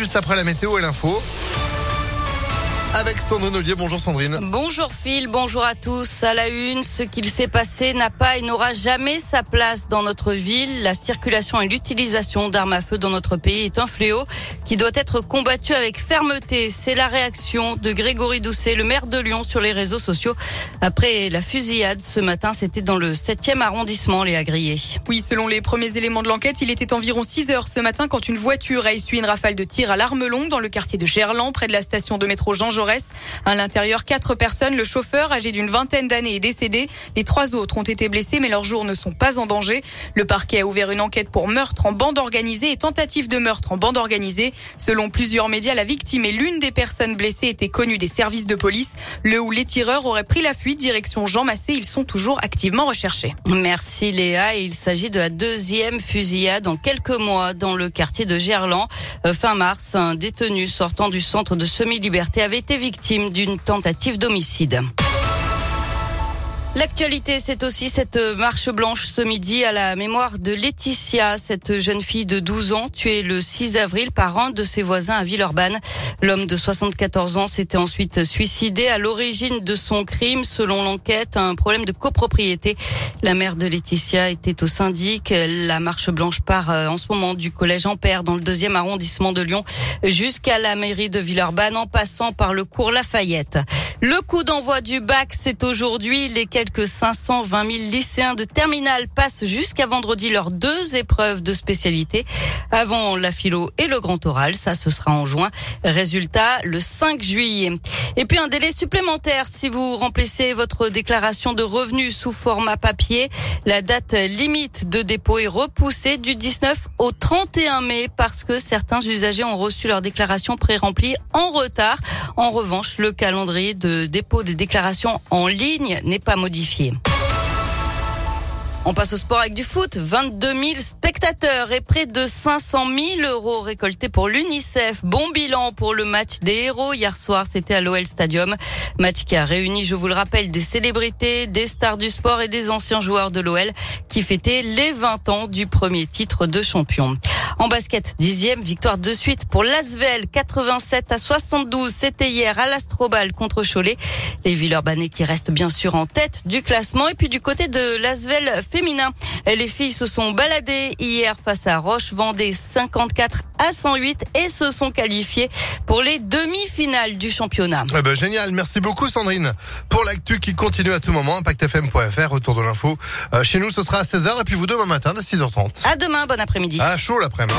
juste après la météo et l'info avec Sandrine Ollier. Bonjour Sandrine. Bonjour Phil, bonjour à tous. À la une, ce qu'il s'est passé n'a pas et n'aura jamais sa place dans notre ville. La circulation et l'utilisation d'armes à feu dans notre pays est un fléau qui doit être combattu avec fermeté. C'est la réaction de Grégory Doucet, le maire de Lyon, sur les réseaux sociaux. Après la fusillade ce matin, c'était dans le 7e arrondissement, les Grillé. Oui, selon les premiers éléments de l'enquête, il était environ 6 heures ce matin quand une voiture a essuyé une rafale de tir à l'arme longue dans le quartier de Gerland, près de la station de métro Jean à l'intérieur, quatre personnes. Le chauffeur, âgé d'une vingtaine d'années, est décédé. Les trois autres ont été blessés, mais leurs jours ne sont pas en danger. Le parquet a ouvert une enquête pour meurtre en bande organisée et tentative de meurtre en bande organisée. Selon plusieurs médias, la victime et l'une des personnes blessées étaient connues des services de police. Le ou les tireurs auraient pris la fuite direction Jean Massé. Ils sont toujours activement recherchés. Merci Léa. Il s'agit de la deuxième fusillade en quelques mois dans le quartier de Gerland. Euh, fin mars, un détenu sortant du centre de semi-liberté avait été victime d'une tentative d'homicide. L'actualité, c'est aussi cette marche blanche ce midi à la mémoire de Laetitia, cette jeune fille de 12 ans tuée le 6 avril par un de ses voisins à Villeurbanne. L'homme de 74 ans s'était ensuite suicidé à l'origine de son crime, selon l'enquête, un problème de copropriété. La mère de Laetitia était au syndic. La marche blanche part euh, en ce moment du collège Ampère dans le deuxième arrondissement de Lyon jusqu'à la mairie de Villeurbanne en passant par le cours Lafayette. Le coup d'envoi du bac, c'est aujourd'hui. Les quelques 520 000 lycéens de terminale passent jusqu'à vendredi leurs deux épreuves de spécialité avant la philo et le grand oral. Ça, ce sera en juin. Résultat, le 5 juillet. Et puis un délai supplémentaire si vous remplissez votre déclaration de revenus sous format papier. La date limite de dépôt est repoussée du 19 au 31 mai parce que certains usagers ont reçu leur déclaration pré-remplie en retard. En revanche, le calendrier de dépôt des déclarations en ligne n'est pas modifié. On passe au sport avec du foot. 22 000 spectateurs et près de 500 000 euros récoltés pour l'UNICEF. Bon bilan pour le match des héros hier soir. C'était à l'OL Stadium. Match qui a réuni, je vous le rappelle, des célébrités, des stars du sport et des anciens joueurs de l'OL qui fêtaient les 20 ans du premier titre de champion. En basket, dixième victoire de suite pour l'Asvel, 87 à 72. C'était hier à l'Astrobal contre Cholet. Les Villeurbanais qui restent bien sûr en tête du classement. Et puis du côté de l'Asvel féminin, les filles se sont baladées hier face à Roche Vendée 54 à 108 et se sont qualifiées pour les demi-finales du championnat. Eh ben, génial, merci beaucoup Sandrine pour l'actu qui continue à tout moment. ImpactFM.fr, retour de l'info. Euh, chez nous, ce sera à 16h et puis vous demain matin à 6h30. À demain, bon après-midi. À chaud l'après-midi.